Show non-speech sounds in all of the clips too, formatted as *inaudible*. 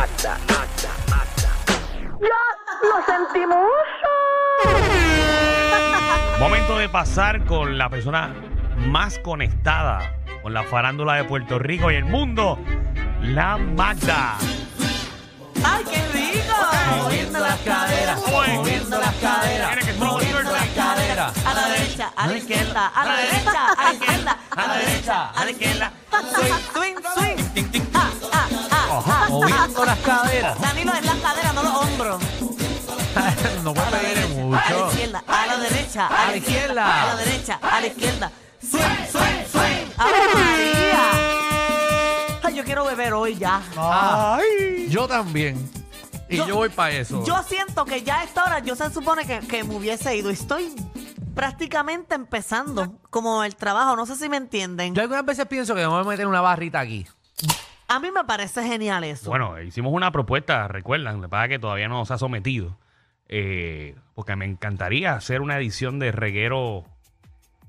pone. ¡Ya lo sentimos! Momento de pasar con la persona más conectada con la farándula de Puerto Rico y el mundo, la Magda. ¡Ay, qué rico! Moviendo las caderas, moviendo las caderas, Tiene que ser moviendo las caderas. A la derecha, a la izquierda, a la derecha, a la izquierda, a la derecha, a la izquierda. Swing, swing, swing. Moviendo las caderas. Danilo es las caderas, no los hombros. *laughs* no puede pedir A la mucho. izquierda, a la derecha, A la izquierda. a la derecha, a la izquierda. Swing, swing, swing. ¡Ave María! Ay, yo quiero beber hoy ya. Ay. Yo también. Y yo, Yo- voy para eso. Yo siento que ya a esta hora yo se supone que, que me hubiese ido. Estoy prácticamente empezando como el trabajo. No sé si me entienden. Yo algunas veces pienso que me voy a meter una barrita aquí. A mí me parece genial eso. Bueno, hicimos una propuesta, recuerdan, que pasa que todavía no se ha sometido. eh, porque me encantaría hacer una edición de reguero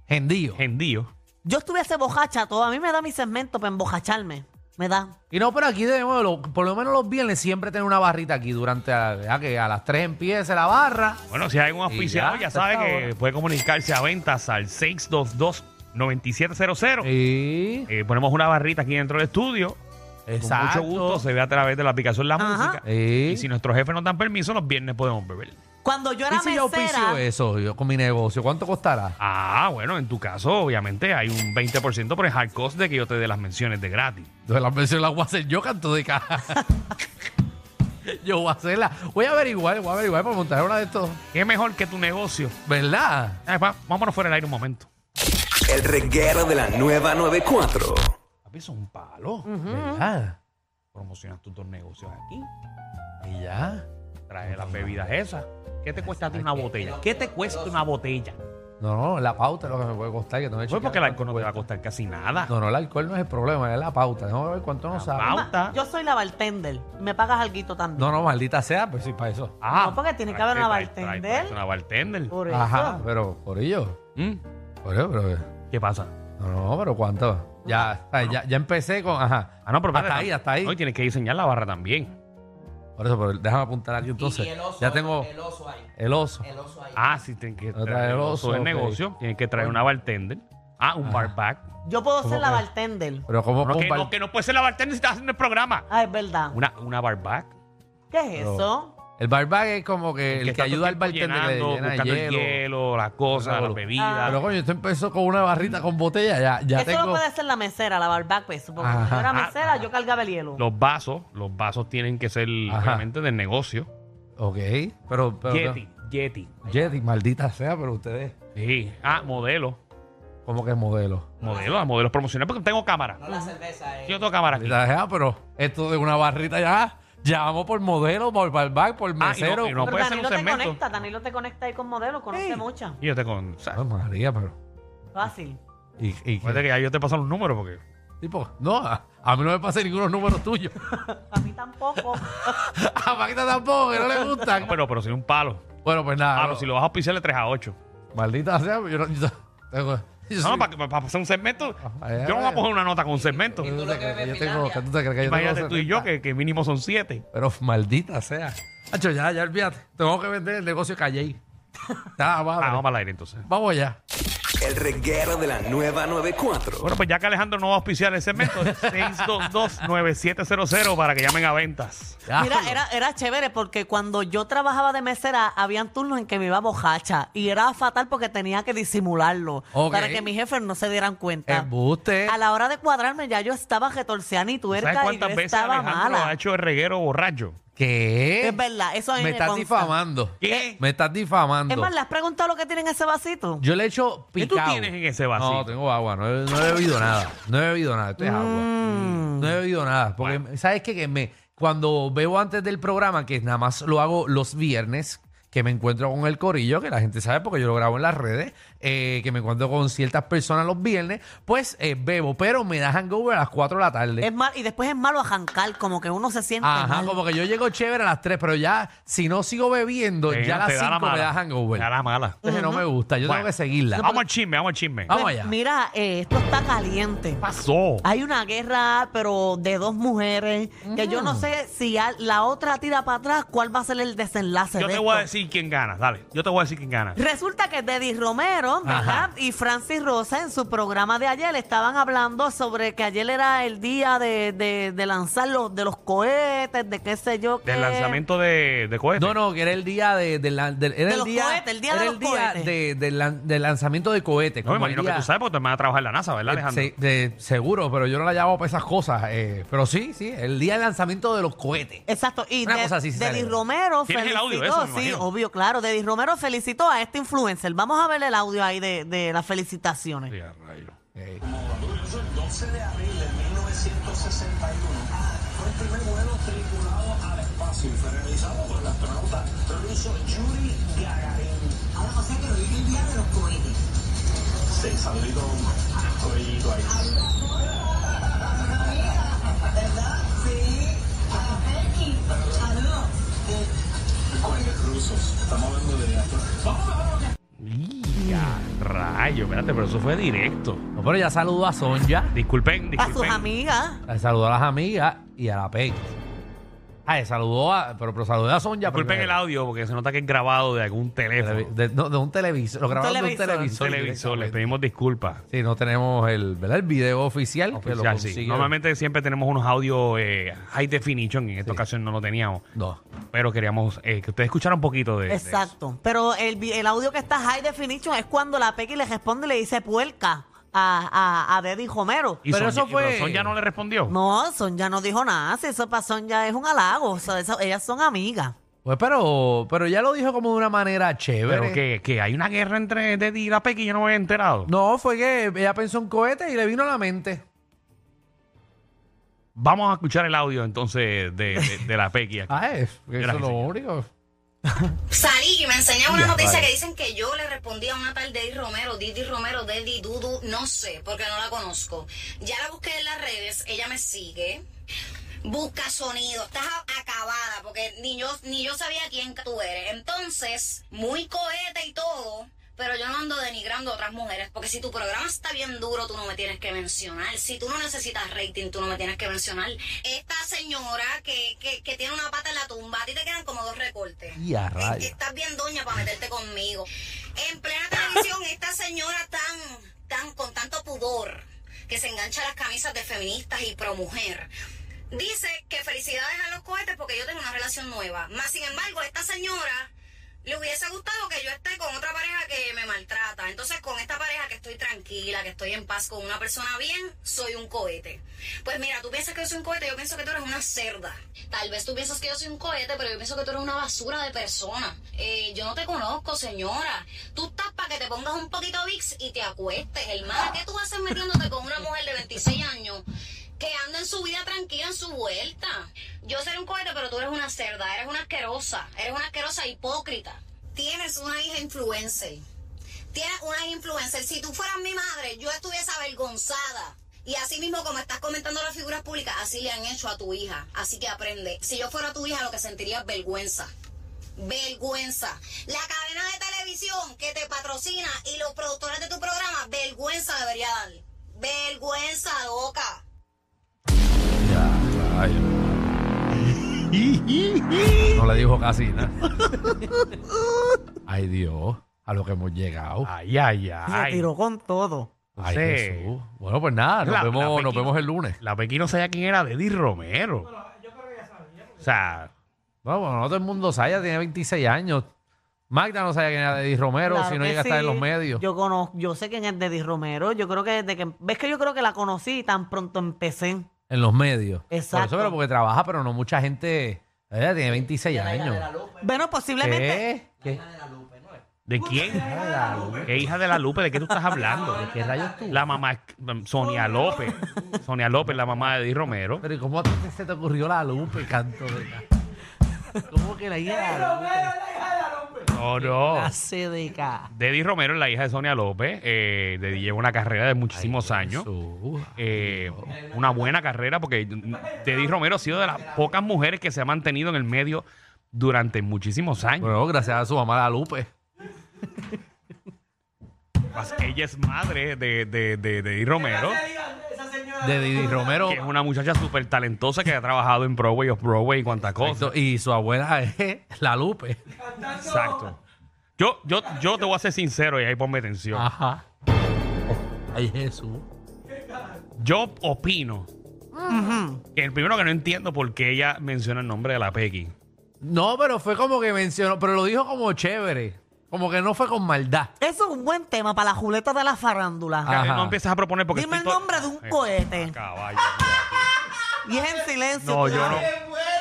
Gendío. gendío. Yo estuviese bojacha todo. A mí me da mi segmento para embojacharme. Me da. Y no, pero aquí debemos, lo- por lo menos los viernes, siempre tener una barrita aquí durante, a, ya que a las 3 empiece la barra. Bueno, si hay un auspiciado, ya, sabe que hora. puede comunicarse a ventas al 622-9700. Y... Eh, ponemos una barrita aquí dentro del estudio. Exacto. Con mucho gusto se ve a través de la aplicación La Ajá. Música. Sí. Y si nuestros jefes nos dan permiso, los viernes podemos beber. Cuando yo ¿Y era si yo mesera. auspicio eso yo, con mi negocio? ¿Cuánto costará? Ah, bueno, en tu caso, obviamente, hay un 20% por el hard cost de que yo te dé las menciones de gratis. Entonces las veces las voy a hacer yo canto de caja. *laughs* yo voy a hacerla. Voy a averiguar, voy a averiguar para montar una de estos. ¿Qué mejor que tu negocio? ¿Verdad? Va- vámonos fuera del aire un momento. El reguero de la nueva 94. Papi, eso es un palo. ¿Verdad? Promocionas tus dos negocios aquí. Y ya. Traes las bebidas esas. ¿Qué te cuesta a ti una botella? ¿Qué te cuesta una botella? No, no, la pauta es lo que me puede costar. Que no he Pues porque el alcohol no te va a costar casi nada. No, no, el alcohol no es el problema, es la pauta. Déjame ver cuánto La nos sabe. pauta. Yo soy la bartender. Me pagas algo también. No, no, maldita sea, pues sí, para eso. Ah, No, porque tiene que haber trae- una trae- trae- bartender. trae Una bartender. Por eso. Ajá, pero por ello. ¿Mm? Por ello, pero. ¿Qué pasa? No, no, pero ¿cuánto? Ya, ay, ya, ya empecé con. Ajá. Ah, no, pero hasta espérate, ahí, hasta ahí. Hoy tienes que diseñar la barra también. Por eso, pero déjame apuntar aquí entonces. ya tengo. El oso ahí. El oso. El oso ahí. Ah, sí, tienes que traer el oso, oso del ok. negocio. Tienes que traer una bartender. Ah, un barback. Yo puedo ¿Cómo ser la que? bartender. Pero como No, que, bar- no, que no puede ser la bartender si estás haciendo el programa. Ah, es verdad. Una, una barback. ¿Qué es Pero- eso? El barback es como que el que, está ayuda al el bartender tiempo que le llenando, llena de buscando hielo. el hielo, las cosas, las bebidas. Pero coño, esto empezó con una barrita con botella, ya, ya eso tengo. lo puede ser la mesera, la barback, pues. Porque cuando Ajá. yo era mesera, yo cargaba el hielo. Los vasos, los vasos tienen que ser Ajá. obviamente del negocio. Ok, pero. pero Yeti, Yeti. Yeti, maldita sea, pero ustedes. Sí. Ah, modelo. ¿Cómo que es modelo? Modelo, a modelos promocionales porque tengo cámara. No la cerveza, eh. Yo tengo cámara aquí. Maldita sea, pero esto de una barrita ya. Ya vamos por modelo, por barback, por Ah, y no- mesero. y no Pero puede ser un Danilo te segmento. conecta, Danilo te conecta ahí con modelo, conoce Sí. mucha. Y yo te con. o sea, Ay, María, pero. Fácil. ¿Y, y acuérdate que ya yo te paso los números porque. Tipo, no, a, a mí no me pasan ninguno números tuyos. *laughs* A mí tampoco. *laughs* a Paquita tampoco, que no le gustan. Pero, pero sin un palo. bueno, pues nada. Ah, no. pero si lo vas a auspiciarle 3 a 8. Maldita sea, yo no. Yo, tengo- No, soy- para, para hacer un segmento. Yo no voy a coger una nota con un segmento. ¿Qué tú lo te que crees que yo tengo? Finlandia. ¿Qué tú te crees que yo Imagínate tengo tú y yo, 70? que, que mínimo son 7. Pero maldita sea. Hacho, ya, ya olvídate. Tengo que vender el negocio Calle. Ya, *laughs* madre. Ah, vamos al aire entonces. Vamos allá. El reguero de la nueva 94. Bueno, pues ya que Alejandro no va a auspiciar el segmento, *laughs* 622-9700 para que llamen a ventas. Mira, era, era chévere porque cuando yo trabajaba de mesera, habían turnos en que me iba bojacha. Y era fatal porque tenía que disimularlo. Ok. Para que mis jefes no se dieran cuenta. Embuste. A la hora de cuadrarme, ya yo estaba retorceana y ¿Sabes tuerca y yo cuántas veces estaba Alejandro mala. ha hecho el reguero borracho? ¿Qué? Es verdad, eso a mí Me me estás consta. difamando. ¿Qué? Me estás difamando. Es más, ¿le has preguntado lo que tiene en ese vasito? Yo le echo ¿Qué tú picado. tienes en ese vasito? No, tengo agua. No he, no he bebido nada. No he bebido nada. Esto es agua. Mm. No he bebido nada. Porque, ¿sabes qué? Que me, cuando veo antes del programa, que nada más lo hago los viernes, que me encuentro con el corillo, que la gente sabe porque yo lo grabo en las redes, eh, que me encuentro con ciertas personas los viernes, pues eh, bebo, pero me da hangover a las 4 de la tarde. Es mal, y después es malo arrancar, como que uno se siente Ajá, mal. como que yo llego chévere a las 3, pero ya, si no sigo bebiendo, ya a las te da la 5 me mala. da hangover. Te da la mala. Entonces no me gusta, yo Bueno. tengo que seguirla. Vamos al chisme, vamos al chisme. Vamos Pues, allá. Mira, eh, esto está caliente. ¿Qué pasó? Hay una guerra, pero de dos mujeres, que yo no sé si a- la otra tira para atrás, cuál va a ser el desenlace Yo de te voy a esto. decir quién gana, dale. Yo te voy a decir quién gana. Resulta que Deddy Romero, ¿verdad? Ajá. Y Francis Rosa en su programa de ayer estaban hablando sobre que ayer era el día de, de- de lanzar los, de los cohetes, de qué sé yo qué. Del lanzamiento de, de cohetes. No, no, que era el día de, de la- del- era De el los día, cohetes, el día era de el los día cohetes. de- del lan- del lanzamiento de cohetes. No, me como el imagino que día- tú sabes porque tú vas a trabajar en la NASA, ¿verdad, eh, Alejandro? se- de- seguro, pero yo no la llamo para esas cosas. eh, pero sí, sí, el día del lanzamiento de los cohetes. Exacto, y Una de- cosa así se Deddy celebra. Romero ¿Tienes el audio eso, me sí, imagino? Obvio, claro, Deddy Romero felicitó a este influencer. Vamos a ver el audio ahí de, de las felicitaciones. Sí, a rayo. El 12 de abril de 1961 fue el primer vuelo tripulado al espacio y fue realizado por el astronauta ruso Yuri Gagarin. Ahora, o sea que hoy es el día de los cohetes. Sí, saludito, corillito ahí. *laughs* ¿Verdad? Rusos. Estamos hablando de astronautas. Y a rayo, espérate, pero eso fue directo. no, pero ya saludó a Sonja, Disculpen, A sus disculpen. amigas. saludó a las amigas y a la Peggy. Ay, saludó a, pero, pero saludó a Sonja. Disculpen el audio porque se nota que es grabado de algún teléfono. De, no, de un televisor. Lo grabaron de un televisor. televisor. televisor, les pedimos disculpas. Sí, no tenemos el, ¿verdad? el video oficial, que lo sí. Normalmente siempre tenemos unos audios eh, high definition, en esta ocasión no lo teníamos, No. pero queríamos eh, que ustedes escucharan un poquito de, de eso. Exacto. Pero el, el audio que está high definition es cuando la Pequi le responde y le dice puerca a, a, a Deddy Romero. Y Pero eso fue- pero Sonja no le respondió. No, Sonja no dijo nada. Si eso para Sonja es un halago. O sea, eso- ellas son amigas. Pues pero, pero ya lo dijo como de una manera chévere. Pero que, que hay una guerra entre Teddy y la Pequi y yo no me había enterado. No, fue que ella pensó en cohetes y le vino a la mente. Vamos a escuchar el audio entonces de, de- de la Pequi aquí. *laughs* Ah, es, eso Gracias, lo señor. único. Salí y me enseñaba una Ya, noticia vale. que dicen que yo le respondí a una tal Deddy Romero, Didi Romero, Deddy Dudu, no sé, porque no la conozco. Ya la busqué en las redes, ella me sigue. Busca sonido, estás acabada, porque ni yo, ni yo sabía quién tú eres. Entonces, muy cohete y pero yo no ando denigrando a otras mujeres, porque si tu programa está bien duro, tú no me tienes que mencionar. Si tú no necesitas rating, tú no me tienes que mencionar. Esta señora que, que, que tiene una pata en la tumba, a ti te quedan como dos recortes. Y a rayos. Estás bien doña para meterte conmigo. En plena televisión, esta señora tan, tan, con tanto pudor, que se engancha a las camisas de feministas y pro mujer. Dice que felicidades a los cohetes porque yo tengo una relación nueva. Más sin embargo, esta señora le hubiese gustado que yo esté con otra pareja que me maltrata. Entonces, con esta pareja que que estoy en paz con una persona bien, soy un cohete. Pues mira, tú piensas que yo soy un cohete, yo pienso que tú eres una cerda. Tal vez tú piensas que yo soy un cohete, pero yo pienso que tú eres una basura de persona. Eh, yo no te conozco, señora. Tú estás para que te pongas un poquito VIX y te acuestes, hermana. ¿Qué tú haces metiéndote con una mujer de 26 años? que anda en su vida tranquila en su vuelta. Yo seré un cohete, pero tú eres una cerda, eres una asquerosa, eres una asquerosa hipócrita. Tienes una hija influencer. Tienes una hija influencer. Si tú fueras mi madre, yo estuviese avergonzada. Y así mismo como estás comentando las figuras públicas, así le han hecho a tu hija. Así que aprende. Si yo fuera tu hija, lo que sentiría es vergüenza. Vergüenza. La cadena de televisión que te patrocina y los productores de tu programa, vergüenza debería dar. Vergüenza, loca. Ya. *laughs* No le dijo casi nada. Ay, Dios, a lo que hemos llegado. Ay, ay, Se ay. tiró con todo. Ay, Sí. Jesús. Bueno, pues nada, nos, La- vemos, la nos Pequi- vemos el lunes. La Pequi no sabía quién era Deddy Romero. O sea, No, bueno, no todo el mundo sabe, ella tiene 26 años. Magda no sabía quién era Eddie Romero, Claro si no que llega a estar en sí. los medios. Yo conozco, yo sé quién es Deddy Romero. Yo creo que desde que ves que yo creo que la conocí tan pronto empecé. En los medios. Por Exacto. eso, pero porque trabaja, pero no mucha gente. Ella tiene 26 años. Bueno, posiblemente. ¿Qué? ¿Qué? ¿De quién? ¿Qué hija de la Lupe? ¿De qué tú estás hablando? ¿De qué rayos tú? La mamá es Sonia López. Sonia López, la mamá de Eddie Romero. Pero ¿y cómo a ti se te ocurrió la Lupe, canto de la- ¿Cómo que la hija de la Lupe? No, no. La CDK. De Eddie Romero es la hija de Sonia López. Eh, de lleva una carrera de muchísimos años. Jesús. Eh, una buena carrera porque Teddy Romero ha sido de las pocas mujeres que se ha mantenido en el medio durante muchísimos años. Bueno, gracias a su mamá la Lupe. Que Ella es madre de, de, de, de Eddie Romero, De Didi Romero. que es una muchacha súper talentosa que ha trabajado en Broadway, Off-Broadway y cuantas cosas. Y su abuela es *laughs* la Lupe. Exacto. Yo, yo, yo te voy a ser sincero y ahí ponme atención. Ajá. Ay, Jesús. Yo opino que el primero que no entiendo por qué ella menciona el nombre de la Pequi. No, pero fue como que mencionó, pero lo dijo como chévere. Como que no fue con maldad. Eso es un buen tema para la juleta de la farándula. Ah. Ajá. No empiezas a proponer porque Dime el estoy to- nombre de un cohete. Caballo. *laughs* Y es en silencio. No, yo no,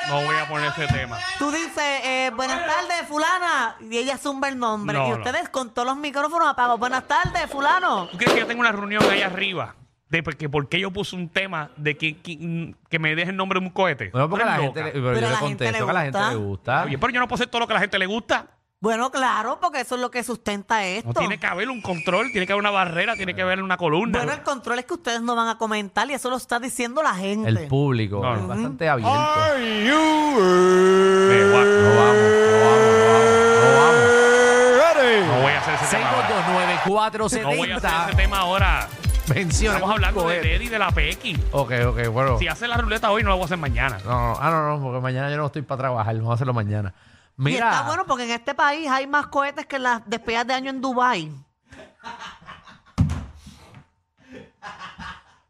no voy a poner ese tema. Tú dices, eh, buenas tardes, fulana, y ella zumba el nombre. No, y no. ustedes con todos los micrófonos apagados. Buenas tardes, fulano. ¿Tú crees que yo tengo una reunión ahí arriba? De por- que por qué yo puse un tema de que, que, que me deje el nombre de un cohete. Bueno, porque a la gente, le, loca. pero Pero yo a le la gente contesto le que a la gente gusta. le gusta. Oye, pero yo no puedo hacer todo lo que a la gente le gusta. Bueno, claro, porque eso es lo que sustenta esto. No tiene que haber un control, tiene que haber una barrera, tiene que haber una columna. Bueno, el control es que ustedes no van a comentar y eso lo está diciendo la gente. el público No, no. es bastante abierto. Me voy a- No vamos, no vamos, no vamos, no voy a hacer ese no tema. ahora. vamos. No voy a hacer 6229470. ese tema ahora. Menciona Estamos hablando de. Eddie de la PX. Ok, ok, bueno. Si hace la ruleta hoy, no la voy a hacer mañana. No, no, ah, no, no, porque mañana yo no estoy para trabajar. Vamos a hacerlo mañana. Y está bueno porque en este país hay más cohetes que las despedidas de año en Dubai.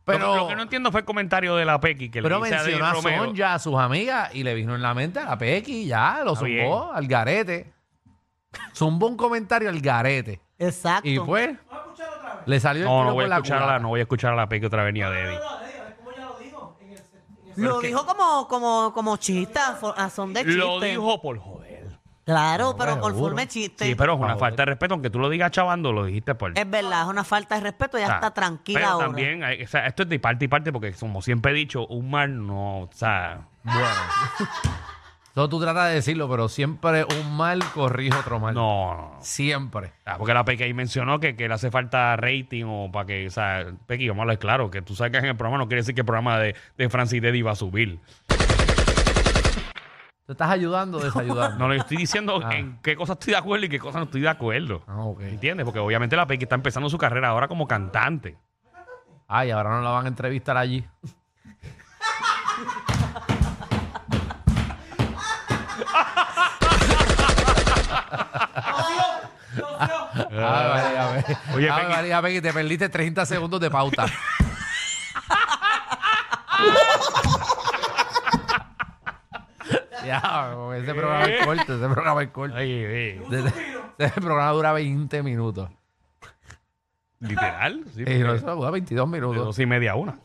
pero, lo, lo que no entiendo fue el comentario de la PX que pero le dice a mencionó a. Sonja, a sus amigas, y le vino en la mente a la Pequi, ya, lo Está zumbó al garete. Zumbó un comentario al garete. Exacto. Y pues, le salió el No, no voy, a la escuchar a la, no voy a escuchar a la PX otra vez ni a Eddie. Lo dijo como, como, como chiste, a fo- a son de chiste. Lo dijo por joder. Claro, pero seguro. de chiste. Sí, pero es una Joder. falta de respeto, aunque tú lo digas chavando, lo dijiste por. Es verdad, es una falta de respeto, ya O sea, está tranquila pero ahora. también, hay- o sea, esto es de parte y parte, porque como siempre he dicho, un mal no, o sea, Bueno. *laughs* Eso tú tratas de decirlo, pero siempre un mal corrige otro mal. no, no. Siempre. Ah, porque la Pequi ahí mencionó que, que le hace falta rating o para que, o sea, Pequi, vamos a hablar claro, que tú sabes que en el programa no quiere decir que el programa de, de Francis Deddy va a subir. ¿Te estás ayudando o desayudando? No le estoy diciendo Ah. en qué cosas estoy de acuerdo y qué cosas no estoy de acuerdo. Ah, ok. ¿Entiendes? Porque obviamente la Pequi está empezando su carrera ahora como cantante. Ay, ahora no la van a entrevistar allí. Ay, María, ve. Oye, Ay, Pequi. María, Pequi, te perdiste 30 segundos de pauta. *laughs* ya, ese programa es corto, ese programa es corto. Ay, ay, Ese, ese programa dura 20 minutos. literal. Sí, Y no, eso dura 22 de minutos. dos y media a una.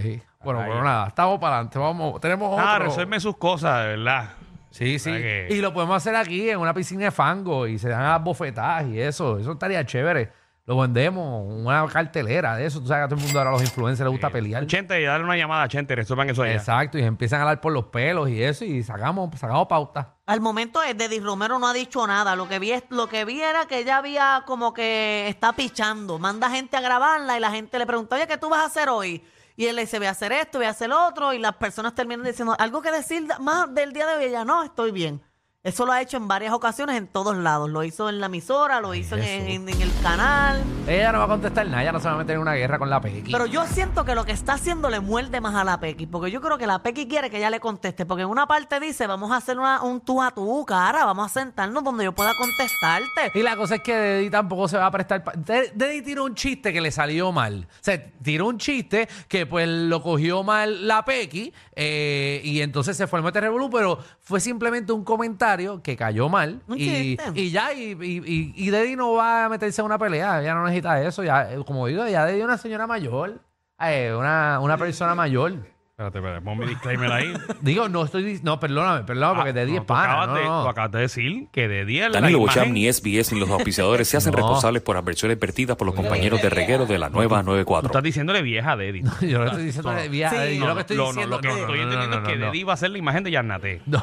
Sí. Bueno, pero nada, estamos para adelante. Vamos, tenemos otro. Ah, resuelve sus cosas, de verdad. Sí, sí. ¿Verdad que- Y lo podemos hacer aquí en una piscina de fango y se dan las bofetadas y eso. Eso estaría chévere. Lo vendemos, una cartelera de eso. Tú sabes que a todo el mundo ahora a los influencers les gusta pelear. Chente, dale una llamada a Chente, resuelvan eso allá. Exacto, y empiezan a hablar por los pelos y eso y sacamos, sacamos pauta. Al momento es Deddy Romero no ha dicho nada. Lo que vi es, lo que vi era que ella había como que está pichando. Manda gente a grabarla y la gente le pregunta, oye, ¿qué tú vas a hacer hoy? Y él le dice, voy a hacer esto, voy a hacer lo otro. Y las personas terminan diciendo, algo que decir más del día de hoy. Ella, no, estoy bien. Eso lo ha hecho en varias ocasiones en todos lados. Lo hizo en la emisora, lo hizo en, en- en el canal. Ella no va a contestar nada, ella no se va a meter en una guerra con la Pequi. Pero yo siento que lo que está haciendo le muerde más a la Pequi, porque yo creo que la Pequi quiere que ella le conteste, porque en una parte dice, vamos a hacer una- un tú a tú, cara, vamos a sentarnos donde yo pueda contestarte. Y la cosa es que Deddy tampoco se va a prestar. pa- De- Deddy tiró un chiste que le salió mal. O sea, tiró un chiste que pues lo cogió mal la Pequi eh, y entonces se fue al Mete Revolú, pero fue simplemente un comentario que cayó mal. Un y, chiste. y ya, y, y, y- y Deddy no va a meterse en una pelea. Ella no necesita eso. Ya, eh, como digo, ya Deddy es una señora mayor. eh, una, una persona mayor. Espérate, espérate, pon mi disclaimer ahí. *laughs* Digo, no estoy dic- No, perdóname, perdóname, porque de 10 tú pana. acabas No, de- no. tú acabas de decir que de 10 la Danilo Bocham, imagen- ni SBS, ni los auspiciadores se hacen *laughs* No. responsables por adversiones vertidas por los compañeros de reguero de la nueva Tú 94. estás diciéndole vieja a Deddy. *laughs* Yo no estoy diciendo de viaje, Sí. yo lo que estoy No, no, diciendo lo que no, no, estoy no, entendiendo no, es que no, no. Deddy va a ser la imagen de Yarnate. No.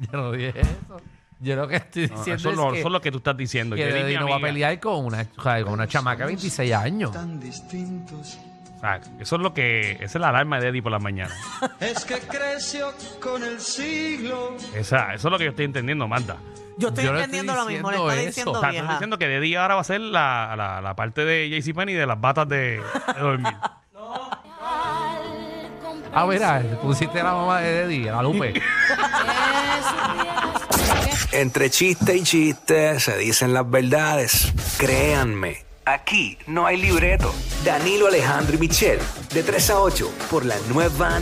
*laughs* yo no dije eso. Yo lo que estoy No, diciendo eso, es no, que, eso es lo que tú estás diciendo. que mi no va a amiga. pelear con una, o sea, con una chamaca de 26 años. O sea, eso es lo que. Esa es la alarma de Deddy por la mañana. *laughs* Es que creció con el siglo. Esa, eso es lo que yo estoy entendiendo, Marta. Yo estoy Yo no entendiendo estoy lo mismo, le diciendo está diciendo O sea, tú estás vieja. diciendo que Deddy ahora va a ser la, la, la parte de JCPenney de las batas de, de dormir. *laughs* Ah, mira, pusiste la mamá de Deddy, la Lupe. Entre chiste y chiste se dicen las verdades. Créanme, aquí no hay libreto. Danilo Alejandro y Michel, de 3 a 8, por la nueva